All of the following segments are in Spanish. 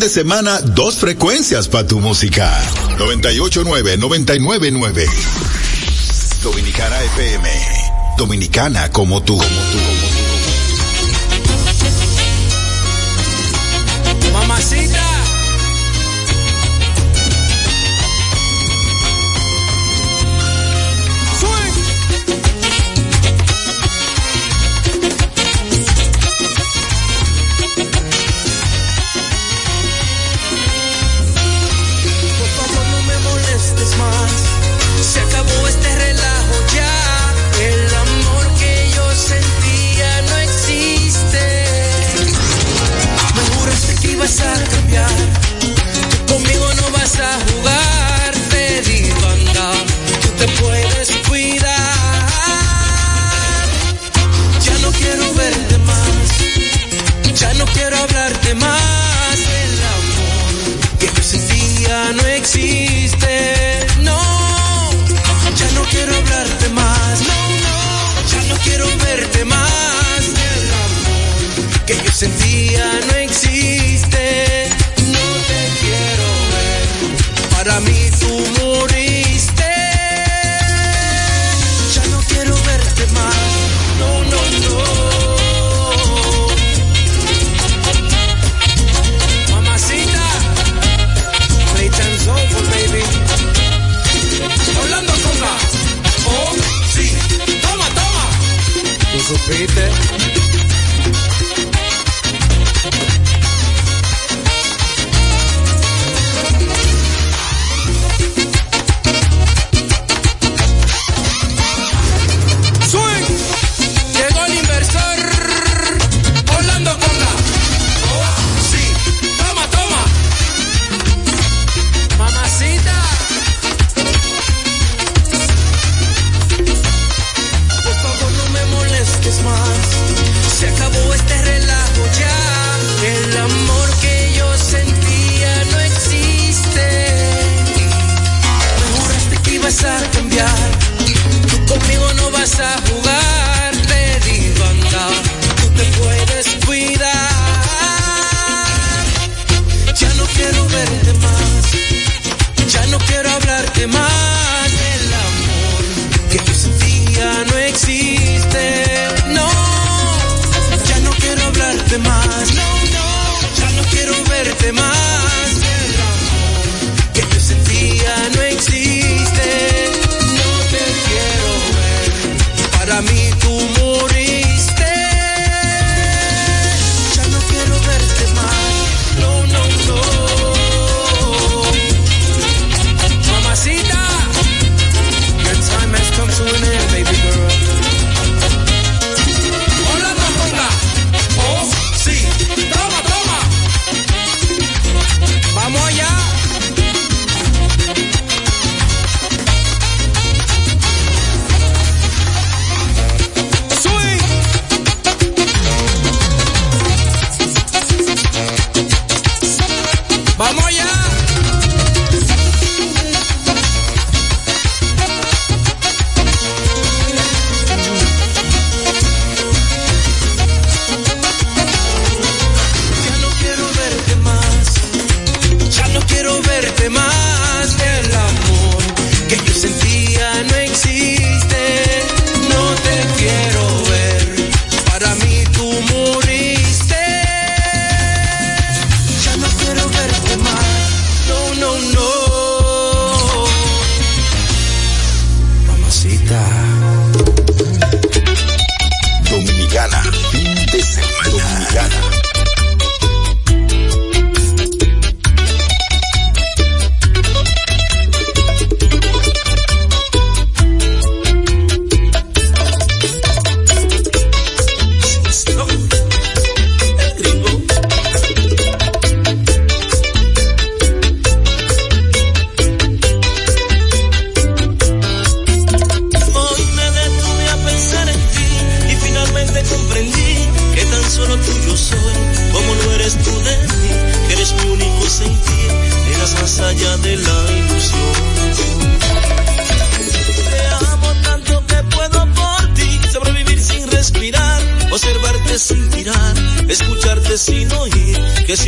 de semana, dos frecuencias para tu música. 989, 999. Dominicana FM. Dominicana como tú, como tú.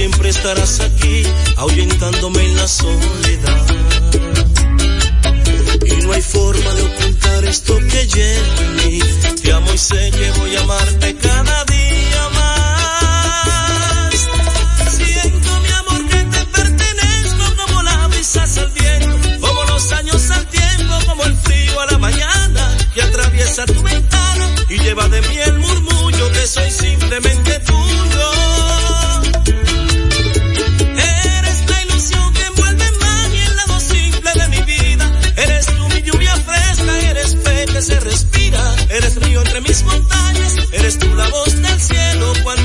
Siempre estarás aquí, ahuyentándome en la soledad. Y no hay forma de ocultar esto que llevo en mí. Te amo y sé que voy a amarte cada día más. Siento mi amor que te pertenezco como la brisa al viento, como los años al tiempo, como el frío a la mañana que atraviesa tu ventana y lleva de mí el murmullo que soy simplemente tuyo. Se respira. Eres río entre mis montañas, eres tú la voz del cielo cuando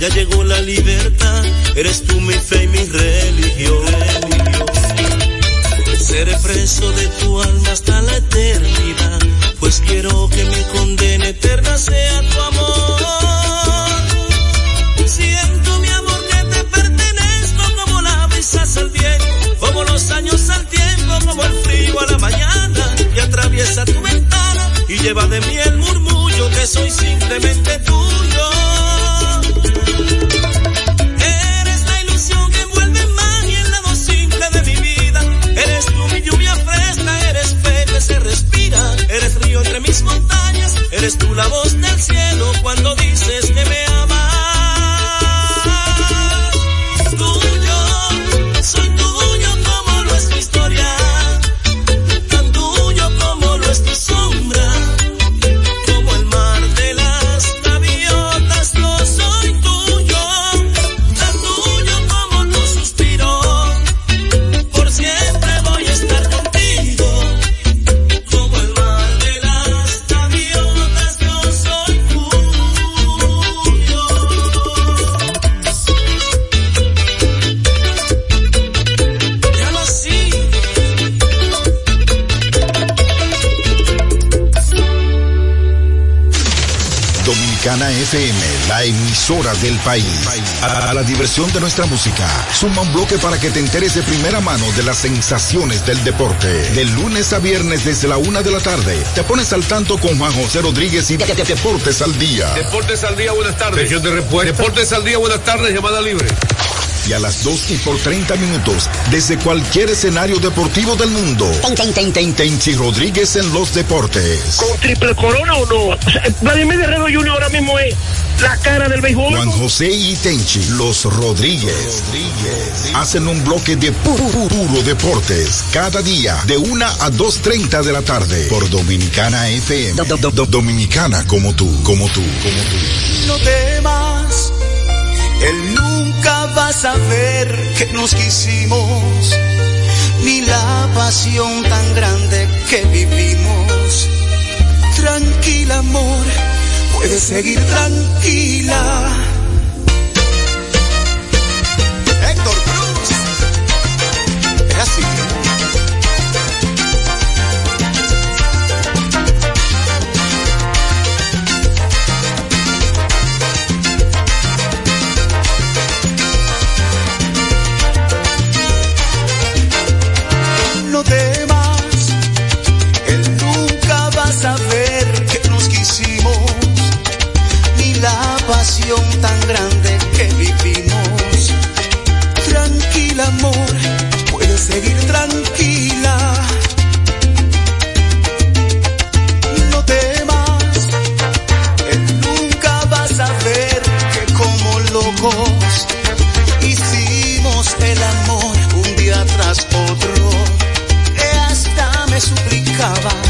Ya llegó la libertad, eres tú mi fe y mi religión. Seré preso de tu alma hasta la eternidad, pues quiero que mi condena eterna sea tu amor. Siento mi amor que te pertenezco como la brisa al viento, como los años al tiempo, como el frío a la mañana que atraviesa tu ventana y lleva de mí el murmullo que soy simplemente tuyo. Eres tú la voz del cielo del país. A, a la diversión de nuestra música, suma un bloque para que te enteres de primera mano de las sensaciones del deporte. De lunes a viernes desde la una de la tarde, te pones al tanto con Juan José Rodríguez y de- de- de- Deportes al Día. Deportes al día, buenas tardes. Región de respuesta. Deportes al día, buenas tardes, llamada libre. Y a las 2 y por 30 minutos, desde cualquier escenario deportivo del mundo. Ten- ten- ten- Tenchi Rodríguez en los deportes. con triple corona o no. O sea, Vladimir Guerrero Jr. ahora mismo es la cara del béisbol. Juan José y Tenchi, los Rodríguez, hacen un bloque de puro, puro deportes cada día de 1 a 2.30 de la tarde por Dominicana FM. Do- do- do- Dominicana como tú, como tú, como tú. No temas, él nunca va a saber que nos quisimos, ni la pasión tan grande que vivimos. Tranquila, amor, puedes seguir tranquila. tan grande que vivimos. Tranquila, amor, puedes seguir tranquila. No temas, nunca vas a ver que como locos hicimos el amor un día tras otro. Que hasta me suplicaba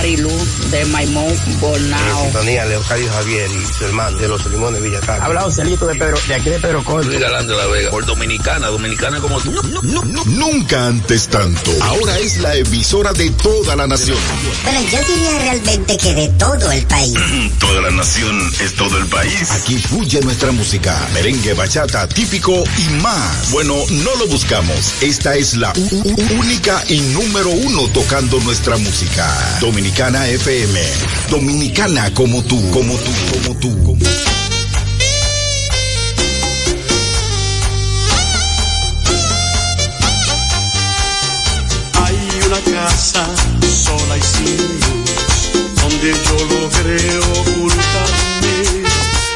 Marilu de Maimón Bonao. Sintonía Leocadio Javier y su hermano de los Limones Villacar. Habla Joselito de Pedro, de aquí de Pedro Corto. Luis Galán de la Vega, por Dominicana, Dominicana como tú. No, no, no, nunca antes tanto. Ahora es la emisora de toda la nación. Bueno, yo diría realmente que de todo el país. toda la nación es todo el país. Aquí fluye nuestra música, merengue, bachata, típico y más. Bueno, no lo buscamos. Esta es la única y número uno tocando nuestra música. Dominicana FM. Dominicana como tú, como tú, como tú, como tú. Hay una casa sola y sin luz, donde yo logré ocultarme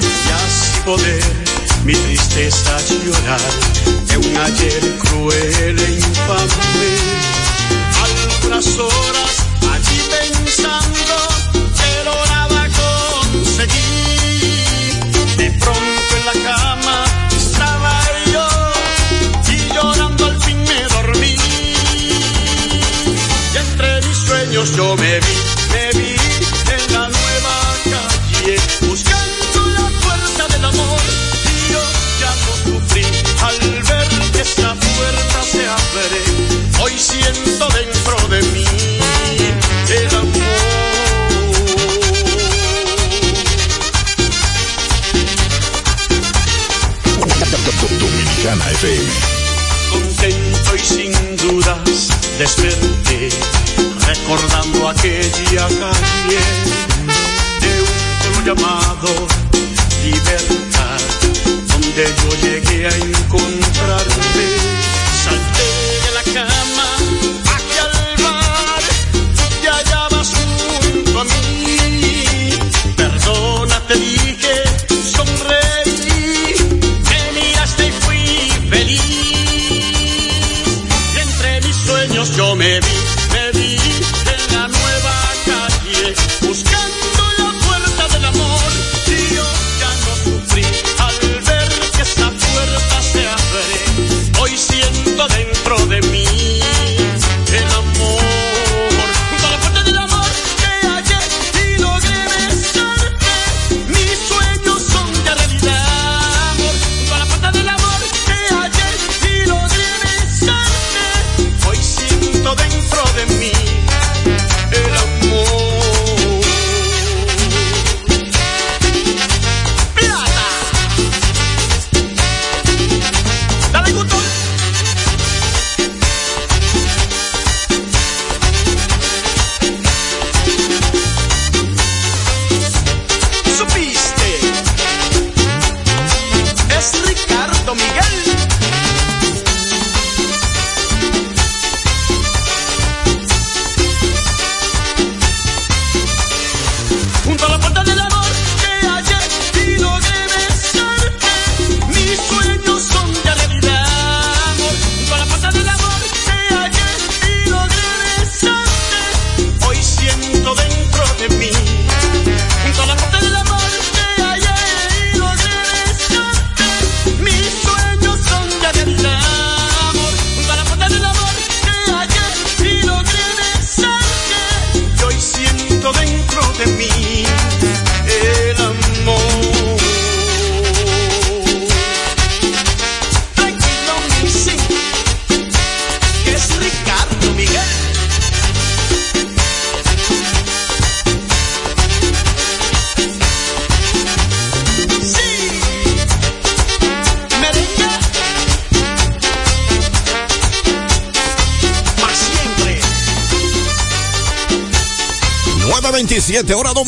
y así poder mi tristeza llorar de un ayer cruel e infame. Algunas horas yo y llorando al fin me dormí. Y entre mis sueños yo me vi, me vi en la nueva calle, buscando la fuerza del amor. Y yo ya no sufrí al ver que esta puerta se abre. Hoy siento dudas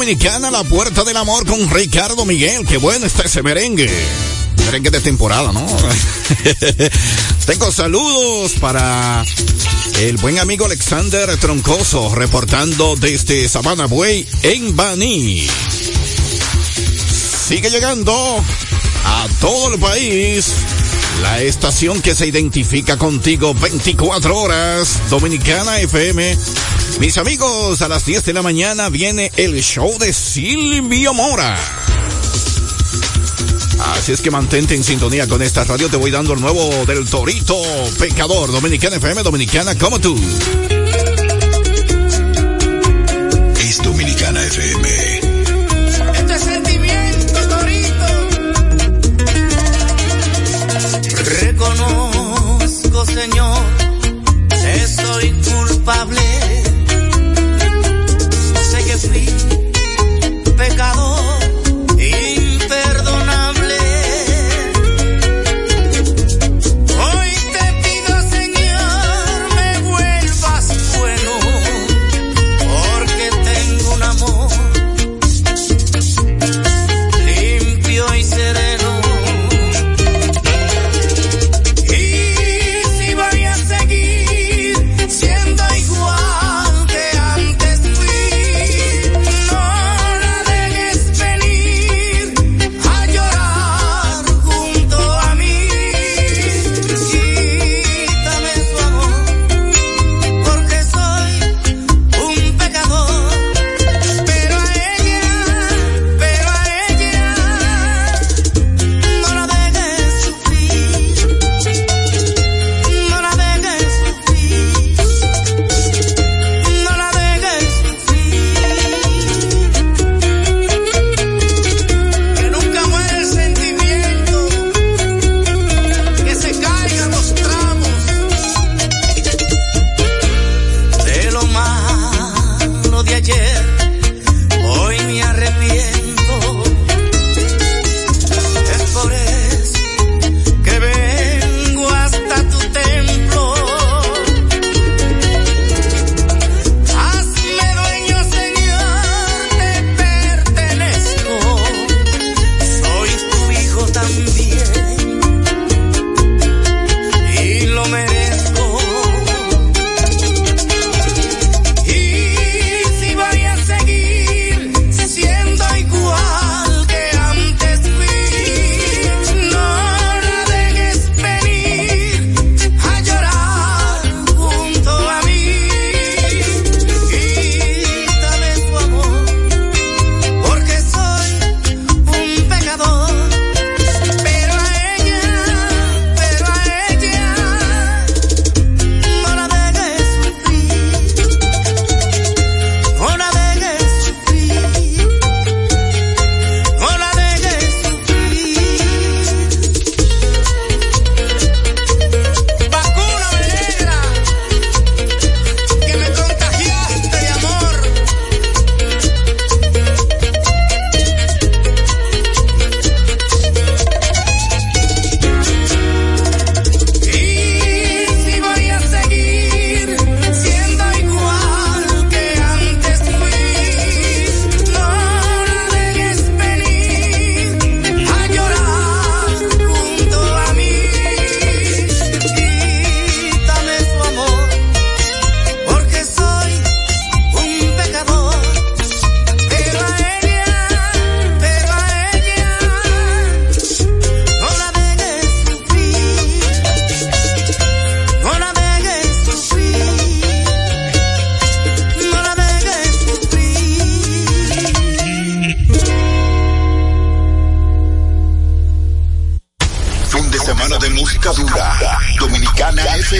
dominicana, la puerta del amor con Ricardo Miguel. Qué bueno está ese merengue. Merengue de temporada, ¿no? Tengo saludos para el buen amigo Alexander Troncoso, reportando desde Sabana Buey en Baní. Sigue llegando a todo el país. La estación que se identifica contigo 24 horas, Dominicana FM. Mis amigos, a las 10 de la mañana viene el show de Silvio Mora. Así es que mantente en sintonía con esta radio. Te voy dando el nuevo del Torito Pecador, Dominicana FM, Dominicana como tú. Es Dominicana FM. Este sentimiento, Torito. Reconozco, Señor, que soy culpable.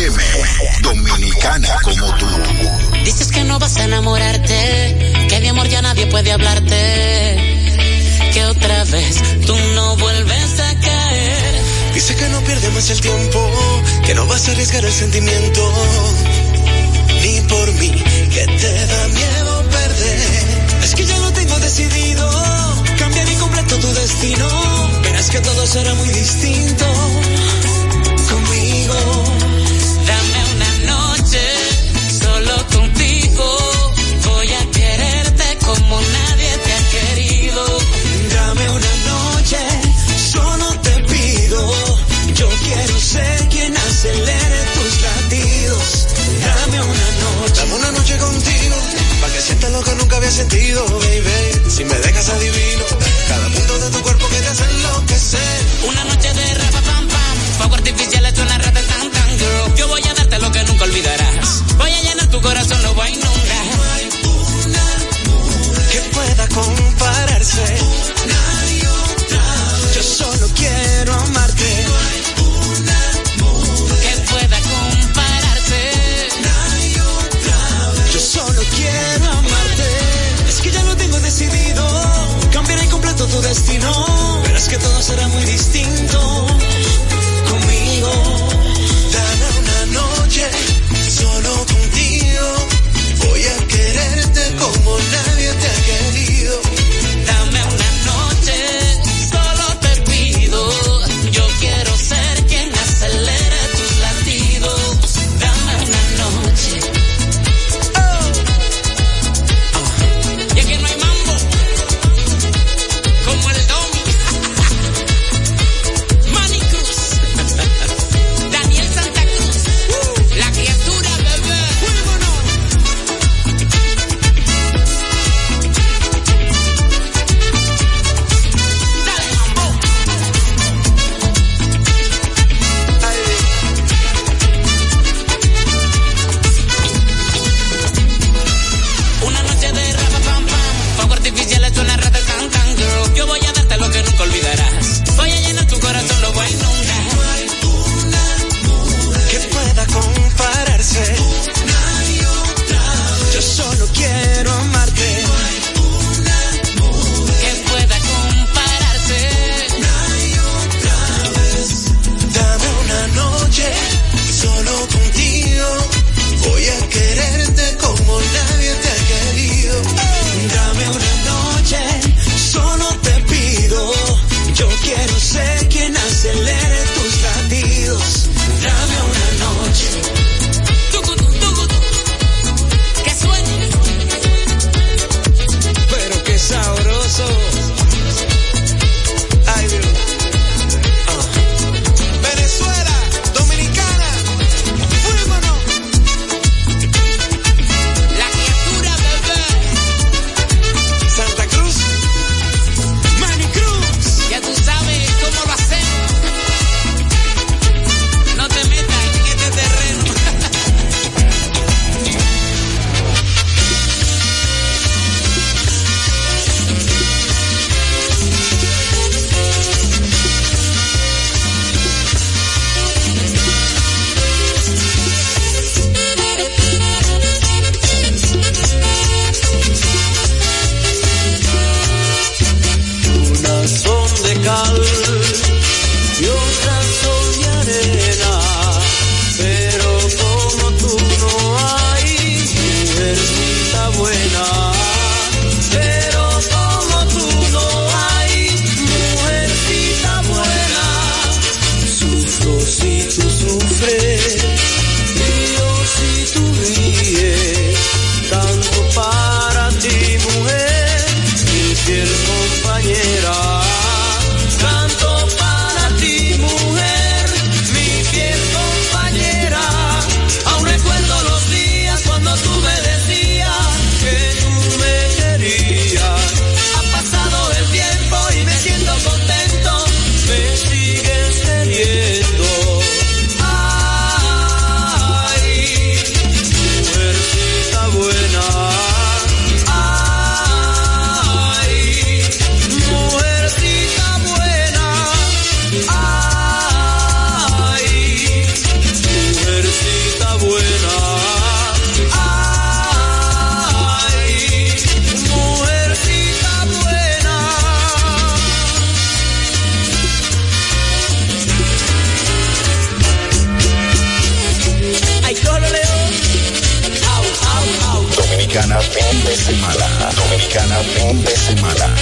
FM. Dominicana como tú. Dices que no vas a enamorarte, que de amor ya nadie puede hablarte, que otra vez tú no vuelves a caer. Dice que no pierde más el tiempo, que no vas a arriesgar el sentimiento, ni por mí, que te da miedo perder. Es que ya lo tengo decidido, cambiar y completo tu destino. Verás que todo será muy distinto conmigo. Sentido, baby. Si me dejas adivino, cada punto de tu cuerpo que te hace enloquecer. Una noche de fin de semana. Dominicana fin de semana.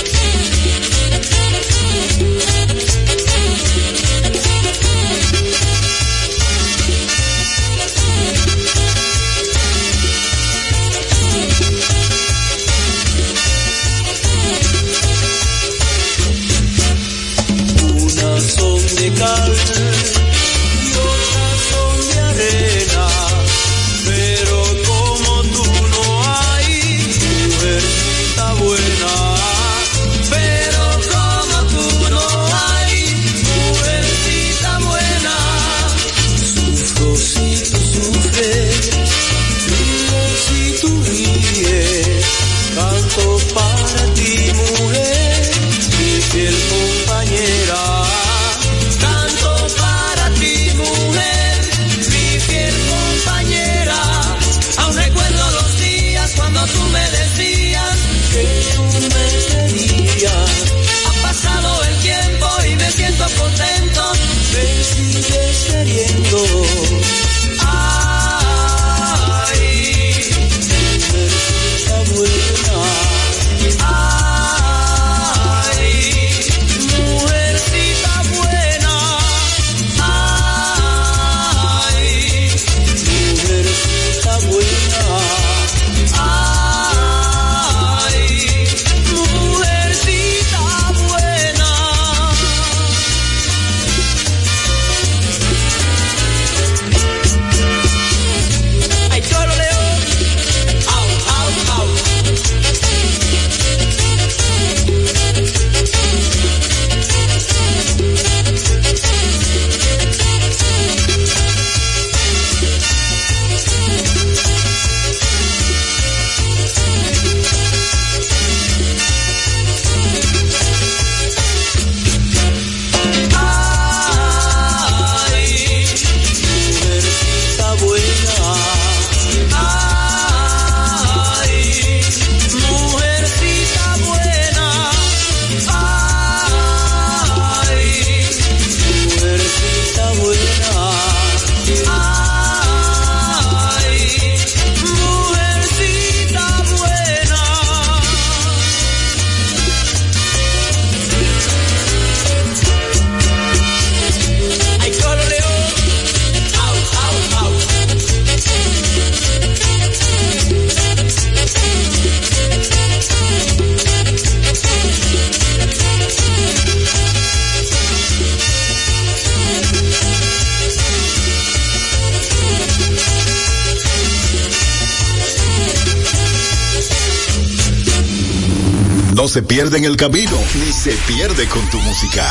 en el camino, ni se pierde con tu música.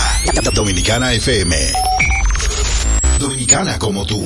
Dominicana FM. Dominicana como tú.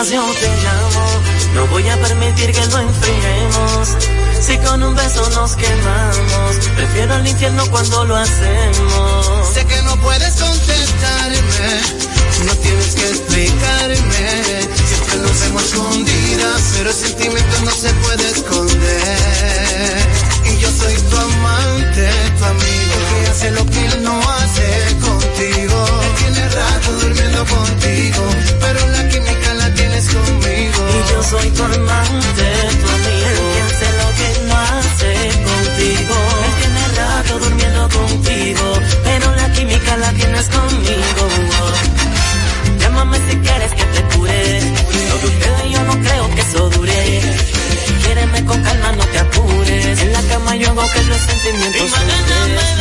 pasión te llamo. No voy a permitir que lo enfriemos. Si con un beso nos quemamos, prefiero al infierno cuando lo hacemos. Sé que no puedes contestarme, no tienes que explicarme. Siempre lo hacemos escondidas, pero el sentimiento no se puede esconder. soy tu amante, tu amigo. Él piensa lo que no hace contigo. Él tiene rato durmiendo contigo, pero la química la tienes conmigo. Llámame si quieres que te cure. Lo que usted yo no creo que eso dure. Quiereme con calma, no te apures. En la cama yo hago que los sentimientos.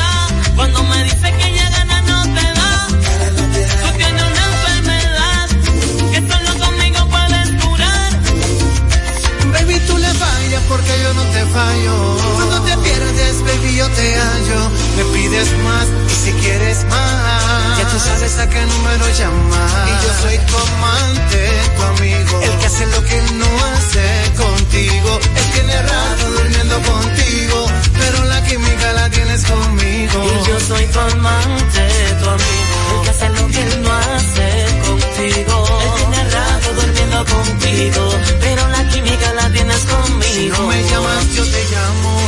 Quieres más y si quieres más, ya tú sabes a qué número llamar. Y yo soy tu amante, tu amigo, el que hace lo que no hace contigo. Él tiene rato durmiendo contigo, pero la química la tienes conmigo. Y yo soy tu amante, tu amigo, el que hace lo que no hace contigo. Él tiene rato durmiendo contigo, pero la química la tienes conmigo. Si no me llamas, yo te llamo.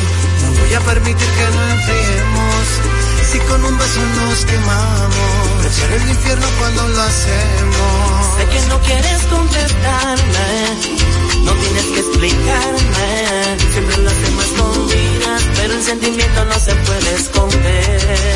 No voy a permitir que nos enfriemos. Si con un beso nos quemamos, prefiero el infierno cuando lo hacemos. Sé que no quieres contestarme, no tienes que explicarme. Siempre lo hacemos escondidas, pero el sentimiento no se puede esconder.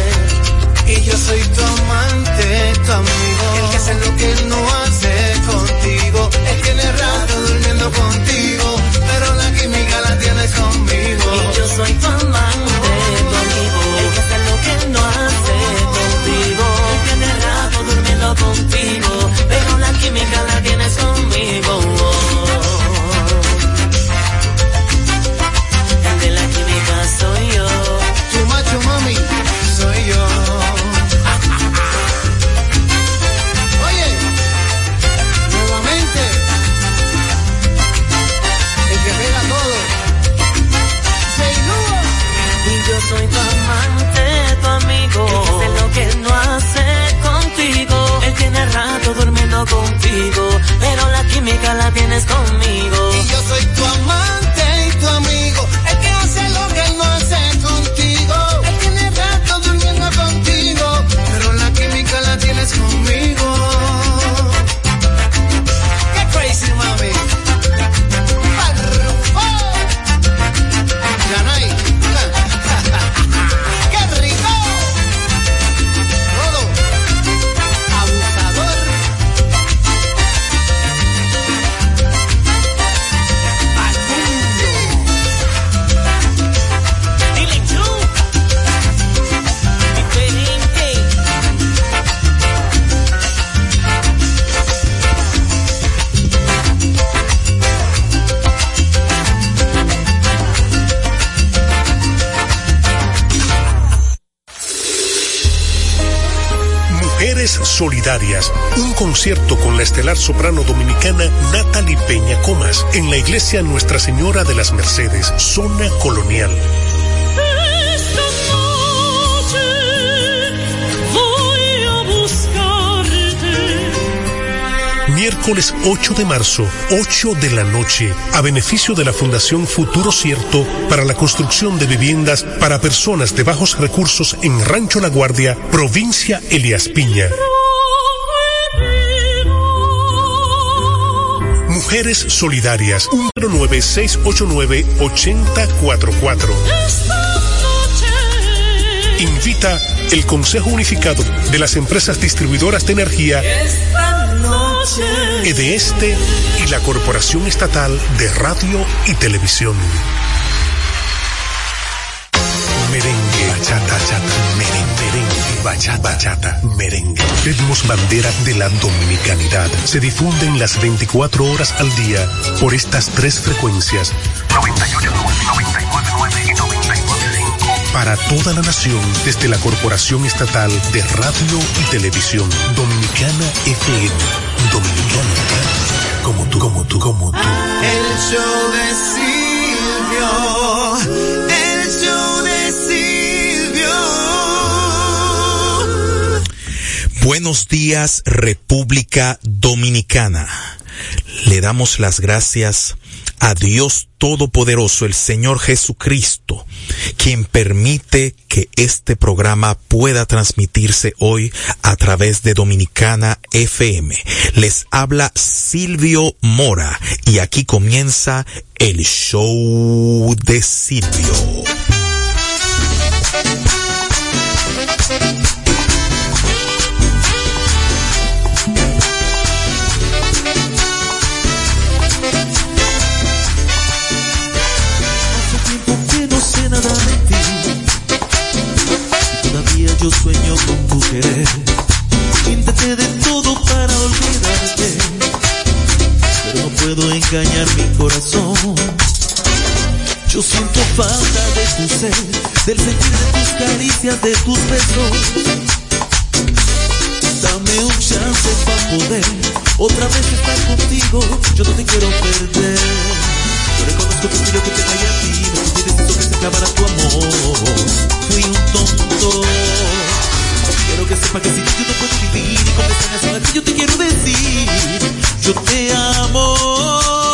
Solidarias, un concierto con la estelar soprano dominicana Natalie Peña Comas en la iglesia Nuestra Señora de las Mercedes, zona colonial. Miércoles 8 de marzo, 8 de la noche, a beneficio de la Fundación Futuro Cierto para la construcción de viviendas para personas de bajos recursos en Rancho La Guardia, provincia Elias Piña. Mujeres Solidarias, 19689-8044. Invita el Consejo Unificado de las Empresas Distribuidoras de Energía. EDESTE y la Corporación Estatal de Radio y Televisión. Merengue, bachata, bachata, merengue, merengue, bachata, bachata, merengue. Ritmos bandera de la dominicanidad se difunden las 24 horas al día por estas tres frecuencias. 98.9, 99.9 y 99.5. Para toda la nación desde la Corporación Estatal de Radio y Televisión Dominicana FM. Tú, como tú, como tú. El show de Silvio. El show de Silvio. Buenos días, República Dominicana. Le damos las gracias a Dios Todopoderoso, el Señor Jesucristo, quien permite que este programa pueda transmitirse hoy a través de Dominicana FM. Les habla Silvio Mora y aquí comienza el show de Silvio. Engañar mi corazón. Yo siento falta de tu ser, del sentir de tus caricias, de tus besos. Dame un chance para poder otra vez estar contigo. Yo no te quiero perder. Yo reconozco fui yo que te caí a ti. Fui deciso que se acabara tu amor. Fui un tonto. Quiero que sepa que sin ti yo no puedo vivir. Y con esta canción a ti yo te quiero decir. Yo te amo.